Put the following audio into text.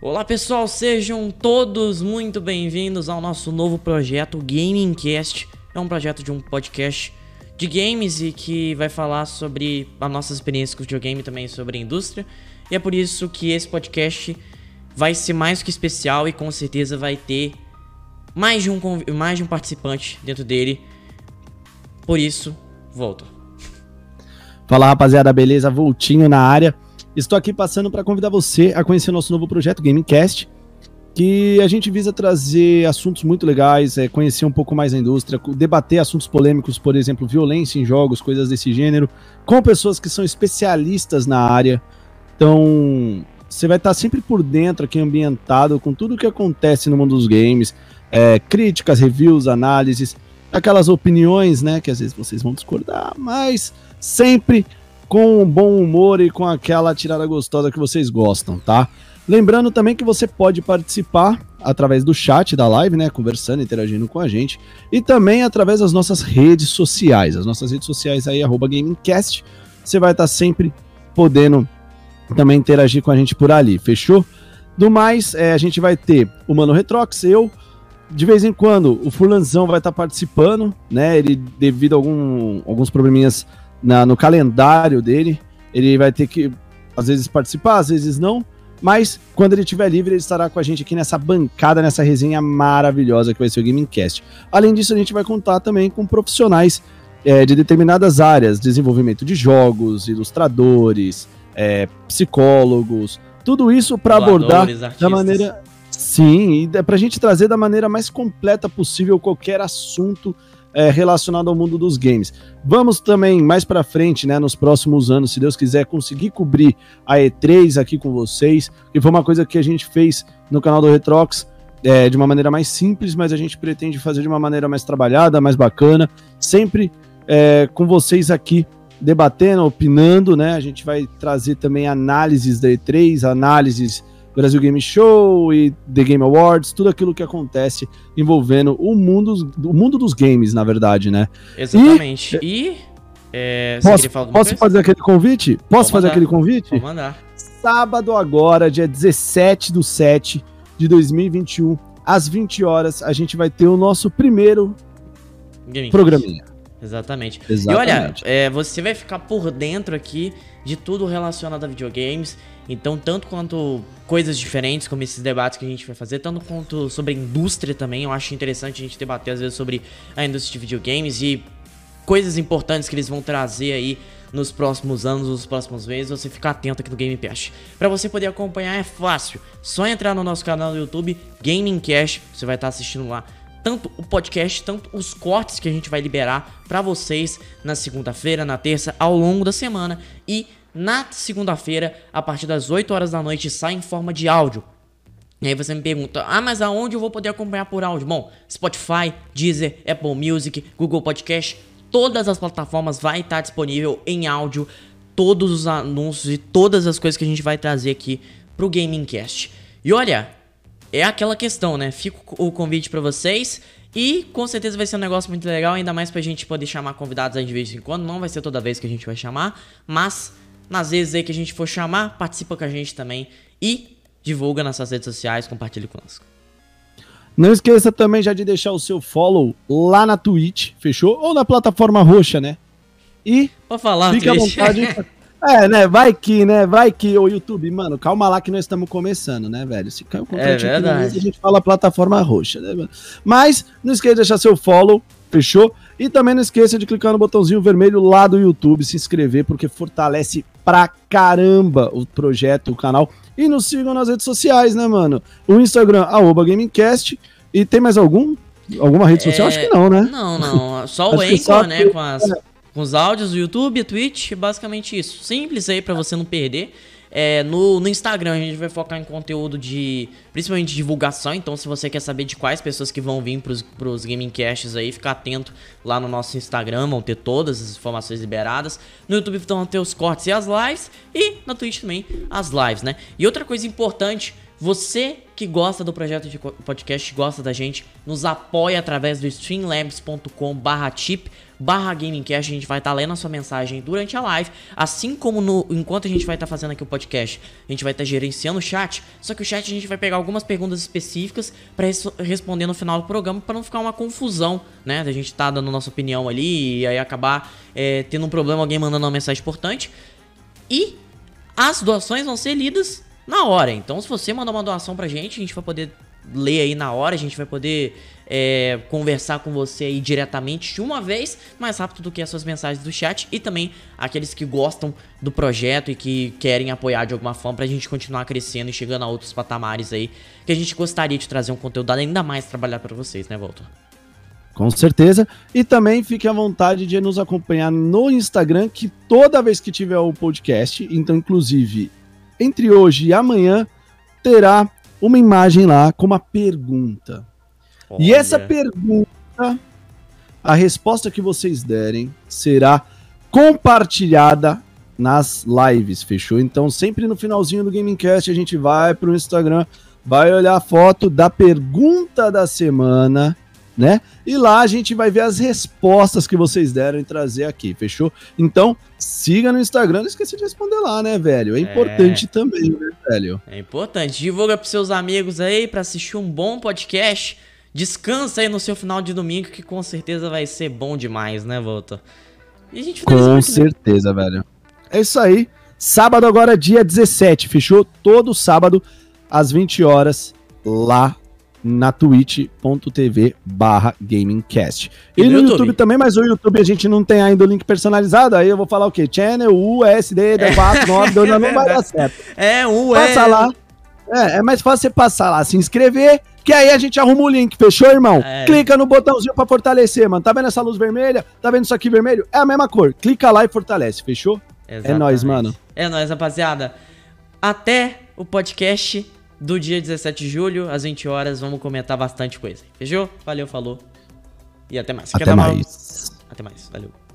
Olá pessoal, sejam todos muito bem-vindos ao nosso novo projeto Gamingcast. É um projeto de um podcast de games e que vai falar sobre as nossas experiências com videogame e também sobre a indústria. E é por isso que esse podcast vai ser mais que especial e com certeza vai ter mais de um, mais de um participante dentro dele. Por isso, volta. Fala rapaziada, beleza? Voltinho na área. Estou aqui passando para convidar você a conhecer nosso novo projeto Gamingcast, que a gente visa trazer assuntos muito legais, é, conhecer um pouco mais a indústria, debater assuntos polêmicos, por exemplo, violência em jogos, coisas desse gênero, com pessoas que são especialistas na área. Então, você vai estar sempre por dentro aqui, ambientado com tudo o que acontece no mundo dos games, é, críticas, reviews, análises, aquelas opiniões, né, que às vezes vocês vão discordar, mas sempre com bom humor e com aquela tirada gostosa que vocês gostam, tá? Lembrando também que você pode participar através do chat da live, né, conversando, interagindo com a gente, e também através das nossas redes sociais. As nossas redes sociais aí, arroba Gamingcast, você vai estar sempre podendo também interagir com a gente por ali, fechou? Do mais, é, a gente vai ter o Mano Retrox, eu, de vez em quando o Furlanzão vai estar participando, né, ele devido a algum, alguns probleminhas na, no calendário dele. Ele vai ter que, às vezes, participar, às vezes não. Mas quando ele estiver livre, ele estará com a gente aqui nessa bancada, nessa resenha maravilhosa que vai ser o Gamingcast. Além disso, a gente vai contar também com profissionais é, de determinadas áreas, desenvolvimento de jogos, ilustradores, é, psicólogos, tudo isso para abordar artistas. da maneira. Sim, e para a gente trazer da maneira mais completa possível qualquer assunto é, relacionado ao mundo dos games. Vamos também mais para frente, né, nos próximos anos, se Deus quiser, conseguir cobrir a E3 aqui com vocês, que foi uma coisa que a gente fez no canal do Retrox. É, de uma maneira mais simples, mas a gente pretende fazer de uma maneira mais trabalhada, mais bacana, sempre é, com vocês aqui debatendo, opinando, né? A gente vai trazer também análises da E3, análises Brasil Game Show e The Game Awards, tudo aquilo que acontece envolvendo o mundo, o mundo dos games, na verdade, né? Exatamente. E. e é, posso, posso fazer aquele convite? Posso fazer aquele convite? Vou mandar. Sábado agora, dia 17 do 7 de 2021, às 20 horas, a gente vai ter o nosso primeiro Game programinha. Exatamente. Exatamente. E olha, é, você vai ficar por dentro aqui de tudo relacionado a videogames. Então, tanto quanto coisas diferentes, como esses debates que a gente vai fazer, tanto quanto sobre a indústria também, eu acho interessante a gente debater às vezes sobre a indústria de videogames e coisas importantes que eles vão trazer aí nos próximos anos, nos próximos meses, você ficar atento aqui no Game Pass. Para você poder acompanhar é fácil, só entrar no nosso canal do YouTube, Gaming Cash, você vai estar assistindo lá tanto o podcast, tanto os cortes que a gente vai liberar para vocês na segunda-feira, na terça, ao longo da semana e na segunda-feira, a partir das 8 horas da noite, sai em forma de áudio. E aí você me pergunta, ah, mas aonde eu vou poder acompanhar por áudio? Bom, Spotify, Deezer, Apple Music, Google Podcast, todas as plataformas vai estar disponível em áudio, todos os anúncios e todas as coisas que a gente vai trazer aqui pro Gaming Cast. E olha, é aquela questão, né? Fica o convite para vocês. E com certeza vai ser um negócio muito legal, ainda mais pra gente poder chamar convidados aí de vez em quando. Não vai ser toda vez que a gente vai chamar, mas nas vezes aí que a gente for chamar, participa com a gente também e divulga nas suas redes sociais, compartilhe conosco. Não esqueça também já de deixar o seu follow lá na Twitch, fechou? Ou na plataforma roxa, né? E Pode falar, fique à vontade. É, né? Vai que, né? Vai que o YouTube, mano, calma lá que nós estamos começando, né, velho? Se caiu o conteúdo é verdade. a gente fala plataforma roxa, né, mano? Mas não esqueça de deixar seu follow, fechou? E também não esqueça de clicar no botãozinho vermelho lá do YouTube, se inscrever, porque fortalece pra caramba o projeto, o canal. E nos sigam nas redes sociais, né, mano? O Instagram, arroba GamingCast. E tem mais algum? Alguma rede social? É... Acho que não, né? Não, não. Só o Anchor, né? Com as... Com os áudios do YouTube, Twitch, basicamente isso. Simples aí para você não perder. É, no, no Instagram a gente vai focar em conteúdo de principalmente divulgação. Então, se você quer saber de quais pessoas que vão vir pros, pros gaming casts aí, fica atento lá no nosso Instagram, vão ter todas as informações liberadas. No YouTube vão ter os cortes e as lives. E na Twitch também as lives, né? E outra coisa importante Você que gosta do projeto de podcast, gosta da gente, nos apoia através do streamlabs.com/tip barra gamingcast, a gente vai estar tá lendo a sua mensagem durante a live, assim como no, enquanto a gente vai estar tá fazendo aqui o podcast, a gente vai estar tá gerenciando o chat, só que o chat a gente vai pegar algumas perguntas específicas para res responder no final do programa, para não ficar uma confusão, né, da gente tá dando nossa opinião ali e aí acabar é, tendo um problema, alguém mandando uma mensagem importante, e as doações vão ser lidas na hora. Então, se você mandar uma doação pra gente, a gente vai poder ler aí na hora, a gente vai poder é, conversar com você aí diretamente de uma vez, mais rápido do que as suas mensagens do chat e também aqueles que gostam do projeto e que querem apoiar de alguma forma pra gente continuar crescendo e chegando a outros patamares aí que a gente gostaria de trazer um conteúdo ainda mais trabalhar para vocês, né, Walter? Com certeza. E também fique à vontade de nos acompanhar no Instagram, que toda vez que tiver o podcast, então, inclusive, entre hoje e amanhã, terá uma imagem lá com uma pergunta. Olha. E essa pergunta, a resposta que vocês derem será compartilhada nas lives, fechou? Então, sempre no finalzinho do Gamingcast, a gente vai para o Instagram, vai olhar a foto da pergunta da semana né? E lá a gente vai ver as respostas que vocês deram e trazer aqui, fechou? Então, siga no Instagram, não esqueça de responder lá, né, velho? É importante é... também, né, velho? É importante. Divulga pros seus amigos aí para assistir um bom podcast. Descansa aí no seu final de domingo, que com certeza vai ser bom demais, né, Volta? E a gente Com certeza, velho. É isso aí. Sábado agora, dia 17, fechou? Todo sábado, às 20 horas, lá na twitch.tv barra gamingcast. E, e no, YouTube? YouTube? também, mas o YouTube a gente não tem ainda o link personalizado, aí eu vou falar o quê? Channel, USD, D4, 9, 2, não vai dar certo. É, U, Passa é... lá. É, é mais fácil você passar lá, se inscrever, que aí a gente arruma o link, fechou, irmão? É. Clica no botãozinho pra fortalecer, mano. Tá vendo essa luz vermelha? Tá vendo isso aqui vermelho? É a mesma cor. Clica lá e fortalece, fechou? Exatamente. É nóis, mano. É nóis, rapaziada. Até o podcast do dia 17 de julho, às 20 horas. Vamos comentar bastante coisa. Fechou? Valeu, falou. E até mais. Até mais. Até mais. Valeu.